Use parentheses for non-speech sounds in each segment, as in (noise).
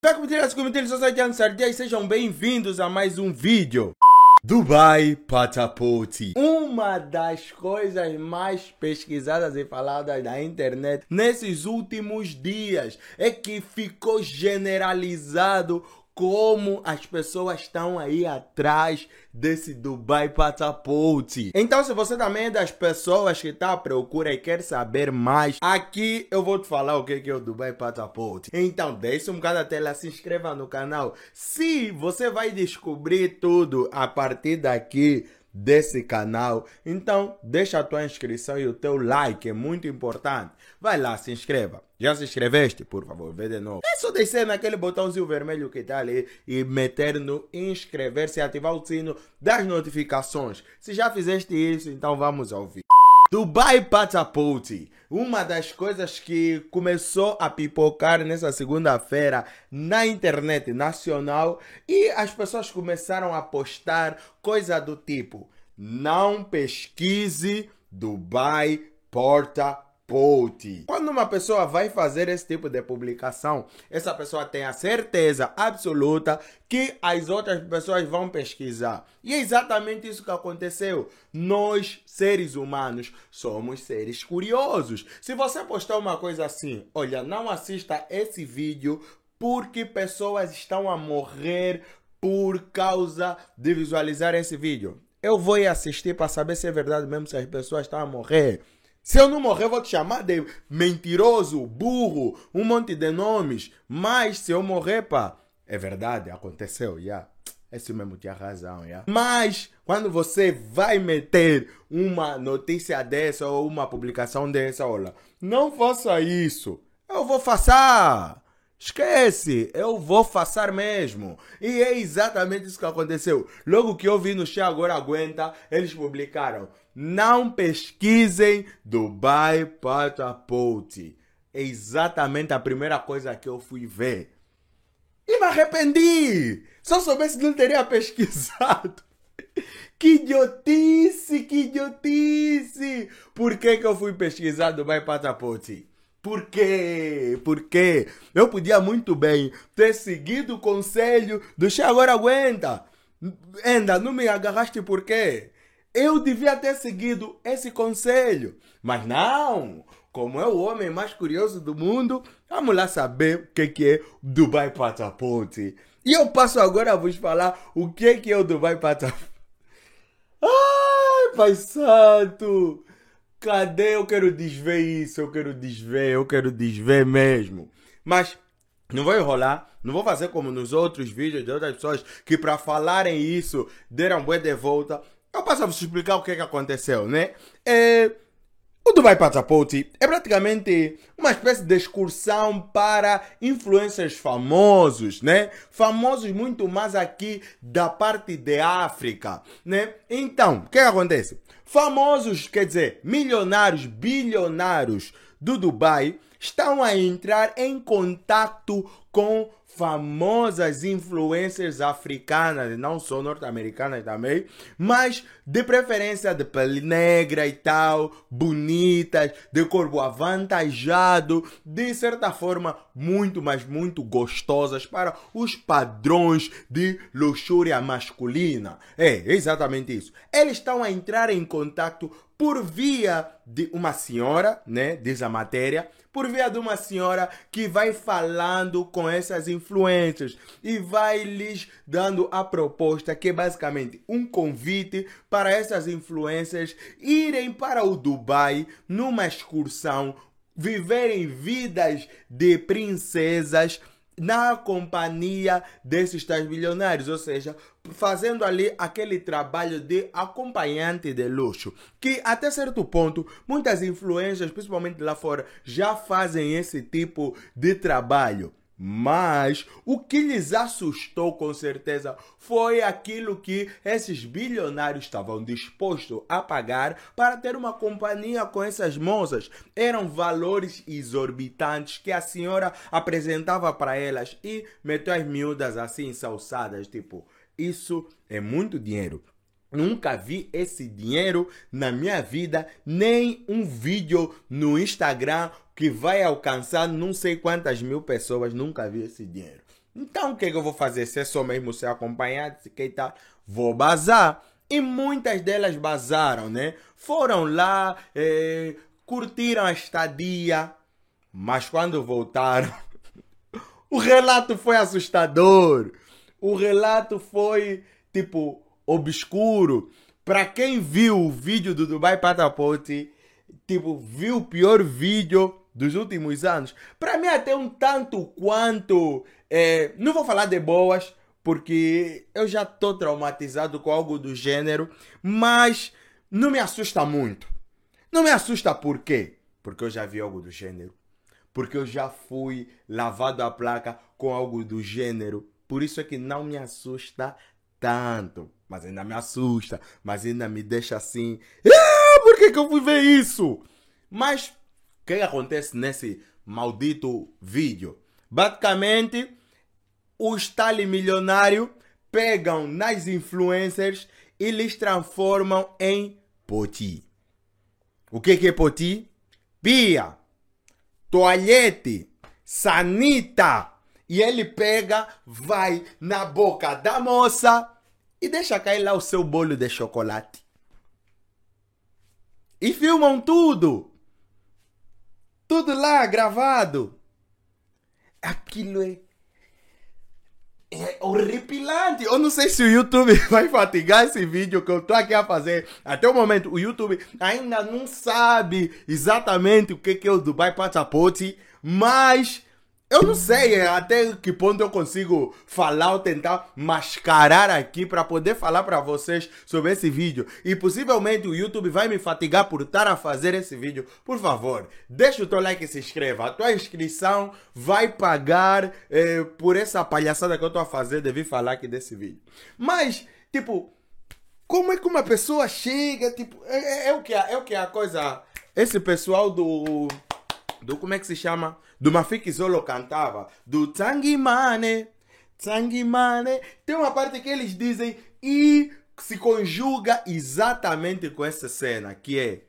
Fé comitilhas, comitilhas, society e sejam bem-vindos a mais um vídeo. Dubai Patapoti. Uma das coisas mais pesquisadas e faladas na internet nesses últimos dias é que ficou generalizado como as pessoas estão aí atrás desse Dubai Passaporte. Então, se você também é das pessoas que está à procura e quer saber mais, aqui eu vou te falar o que é o Dubai Passaporte. Então, deixe um bocado a tela, se inscreva no canal. Se você vai descobrir tudo a partir daqui desse canal. Então, deixa a tua inscrição e o teu like, é muito importante. Vai lá, se inscreva. Já se inscreveste? Por favor, vê de novo. É só descer naquele botãozinho vermelho que está ali e meter no inscrever-se e ativar o sino das notificações. Se já fizeste isso, então vamos ouvir. Dubai Passaporte, uma das coisas que começou a pipocar nessa segunda-feira na internet nacional e as pessoas começaram a postar coisa do tipo: não pesquise Dubai Porta Pote. Quando uma pessoa vai fazer esse tipo de publicação, essa pessoa tem a certeza absoluta que as outras pessoas vão pesquisar. E é exatamente isso que aconteceu. Nós, seres humanos, somos seres curiosos. Se você postar uma coisa assim, olha, não assista esse vídeo porque pessoas estão a morrer por causa de visualizar esse vídeo. Eu vou assistir para saber se é verdade mesmo se as pessoas estão a morrer. Se eu não morrer, eu vou te chamar de mentiroso, burro, um monte de nomes. Mas se eu morrer, pá, é verdade, aconteceu, já. Yeah. Esse mesmo tinha razão, yeah. Mas quando você vai meter uma notícia dessa ou uma publicação dessa, olha, não faça isso. Eu vou fazer. Esquece, eu vou fazer mesmo. E é exatamente isso que aconteceu. Logo que eu vi no Chá Agora Aguenta, eles publicaram não pesquisem Dubai Passport. É exatamente a primeira coisa que eu fui ver. E me arrependi. Se eu soubesse, não teria (laughs) pesquisado. Que idiotice, que idiotice. Por que, que eu fui pesquisar Dubai Passport? Por quê? Por quê? Eu podia muito bem ter seguido o conselho do Che Agora Aguenta. Ainda não me agarraste por quê? Eu devia ter seguido esse conselho, mas não. Como é o homem mais curioso do mundo, vamos lá saber o que, é Dubai Passaporte. E eu passo agora a vos falar o que, que é o Dubai Passaporte. (laughs) Ai, Pai Santo! Cadê? Eu quero desver isso, eu quero desver, eu quero desver mesmo. Mas não vou enrolar, não vou fazer como nos outros vídeos de outras pessoas que para falarem isso deram bué de volta. Eu passo a vos explicar o que, é que aconteceu, né? É, o Dubai Passaporte é praticamente uma espécie de excursão para influencers famosos, né? Famosos muito mais aqui da parte de África, né? Então, o que, é que acontece? Famosos, quer dizer, milionários, bilionários do Dubai estão a entrar em contato com famosas influencers africanas, não só norte-americanas também, mas de preferência de pele negra e tal, bonitas, de corpo avantajado, de certa forma muito, mas muito gostosas para os padrões de luxúria masculina. É, exatamente isso. Eles estão a entrar em contato por via de uma senhora, né, diz a matéria, por via de uma senhora que vai falando com essas influências e vai lhes dando a proposta que é basicamente um convite para essas influências irem para o Dubai numa excursão, viverem vidas de princesas na companhia desses tais bilionários, ou seja, fazendo ali aquele trabalho de acompanhante de luxo, que até certo ponto muitas influências, principalmente lá fora, já fazem esse tipo de trabalho. Mas o que lhes assustou com certeza foi aquilo que esses bilionários estavam dispostos a pagar para ter uma companhia com essas moças. Eram valores exorbitantes que a senhora apresentava para elas e meteu as miúdas assim salsadas, tipo, isso é muito dinheiro. Nunca vi esse dinheiro na minha vida, nem um vídeo no Instagram que vai alcançar não sei quantas mil pessoas. Nunca vi esse dinheiro. Então o que, é que eu vou fazer? Se é só mesmo ser acompanhante, se quem tá, vou bazar. E muitas delas bazaram, né? Foram lá, eh, curtiram a estadia, mas quando voltaram, (laughs) o relato foi assustador. O relato foi, tipo, obscuro. Para quem viu o vídeo do Dubai Patapote, tipo, viu o pior vídeo dos últimos anos. Para mim, até um tanto quanto. É, não vou falar de boas, porque eu já estou traumatizado com algo do gênero, mas não me assusta muito. Não me assusta por quê? Porque eu já vi algo do gênero. Porque eu já fui lavado a placa com algo do gênero. Por isso é que não me assusta tanto. Mas ainda me assusta. Mas ainda me deixa assim. Ah, por que, que eu fui ver isso? Mas que, que acontece nesse maldito vídeo? Basicamente, os tali milionários pegam nas influencers e lhes transformam em poti. O que, que é poti? Pia, toalhete, sanita. E ele pega, vai na boca da moça e deixa cair lá o seu bolo de chocolate. E filmam tudo. Tudo lá gravado. Aquilo é. É horripilante. Eu não sei se o YouTube (laughs) vai fatigar esse vídeo que eu tô aqui a fazer. Até o momento, o YouTube ainda não sabe exatamente o que é o Dubai Passaporte, mas eu não sei é, até que ponto eu consigo falar ou tentar mascarar aqui para poder falar para vocês sobre esse vídeo. E possivelmente o YouTube vai me fatigar por estar a fazer esse vídeo. Por favor, deixa o teu like e se inscreva. A tua inscrição vai pagar eh, por essa palhaçada que eu estou a fazer de vir falar aqui desse vídeo. Mas, tipo, como é que uma pessoa chega, tipo, é, é, é o que é, é o que é a coisa. Esse pessoal do do como é que se chama? Do Mafiki Zolo cantava, do Tangimane, Tangimane. Tem uma parte que eles dizem e se conjuga exatamente com essa cena, que é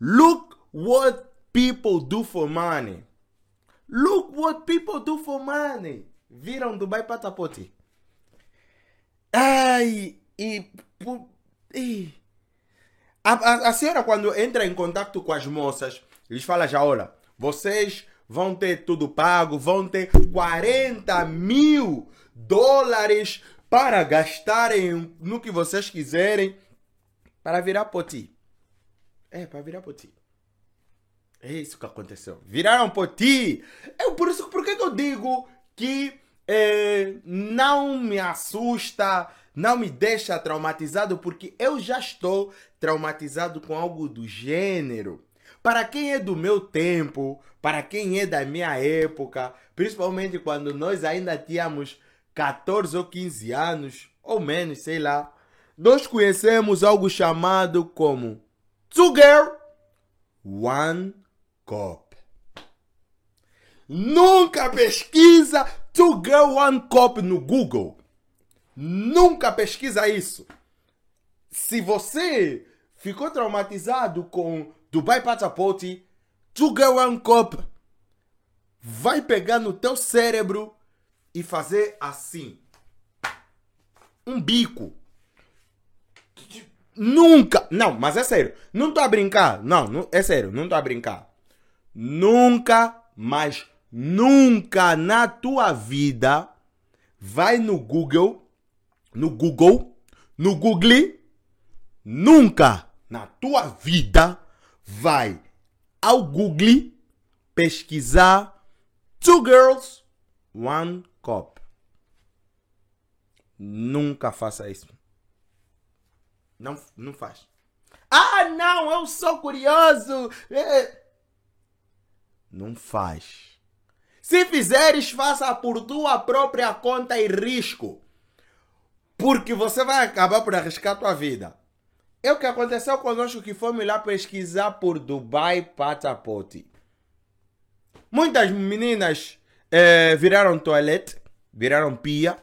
Look what people do for money. Look what people do for money. Viram Dubai Patapoti? Ai, e, e a, a, a senhora quando entra em contato com as moças eles falam já, olha, vocês vão ter tudo pago, vão ter 40 mil dólares para gastarem no que vocês quiserem para virar poti. É, para virar poti. É isso que aconteceu. Viraram poti. É por isso por que eu digo que é, não me assusta, não me deixa traumatizado, porque eu já estou traumatizado com algo do gênero. Para quem é do meu tempo, para quem é da minha época, principalmente quando nós ainda tínhamos 14 ou 15 anos, ou menos, sei lá, nós conhecemos algo chamado como Two Girl, One Cop. Nunca pesquisa Two Girl, One Cop no Google. Nunca pesquisa isso. Se você ficou traumatizado com Dubai Passaporte, Two Girl One Cup vai pegar no teu cérebro e fazer assim. Um bico. Nunca. Não, mas é sério. Não tô a brincar. Não, não é sério. Não tô a brincar. Nunca, mas nunca na tua vida vai no Google, no Google, no Google, nunca na tua vida vai ao Google pesquisar Two Girls, One Cup. Nunca faça isso. Não, não faz. Ah, não, eu sou curioso. É... Não faz. Se fizeres, faça por tua própria conta e risco. Porque você vai acabar por arriscar tua vida. É o que aconteceu conosco que fomos lá pesquisar por Dubai Passaporte. Muitas meninas é, viraram toalete, viraram pia.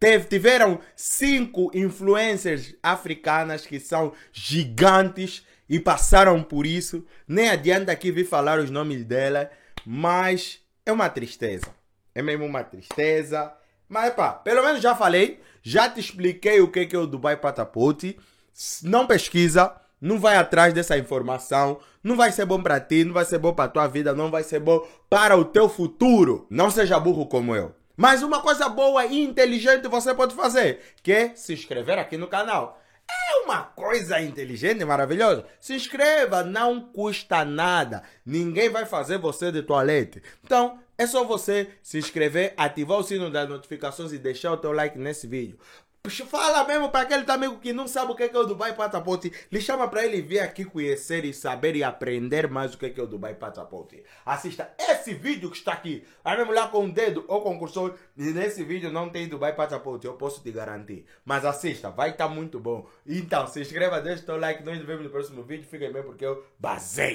Teve, tiveram cinco influencers africanas que são gigantes e passaram por isso. Nem adianta aqui vir falar os nomes dela, mas é uma tristeza. É mesmo uma tristeza. Mas pá, pelo menos já falei, já te expliquei o que é o Dubai Patapote. Não pesquisa, não vai atrás dessa informação, não vai ser bom para ti, não vai ser bom para tua vida, não vai ser bom para o teu futuro. Não seja burro como eu. Mas uma coisa boa e inteligente você pode fazer, que é se inscrever aqui no canal. É uma coisa inteligente e maravilhosa. Se inscreva, não custa nada. Ninguém vai fazer você de toalete. Então, é só você se inscrever, ativar o sino das notificações e deixar o teu like nesse vídeo. Fala mesmo para aquele amigo que não sabe o que é o Dubai Passaporte. Lhe chama para ele vir aqui conhecer e saber e aprender mais o que é o Dubai Passaporte. Assista esse vídeo que está aqui. Aí mesmo lá com o dedo ou com o cursor. E nesse vídeo não tem Dubai Passaporte, eu posso te garantir. Mas assista, vai estar tá muito bom. Então, se inscreva, deixa o teu like. Nós nos vemos no próximo vídeo. Fiquem bem porque eu basei.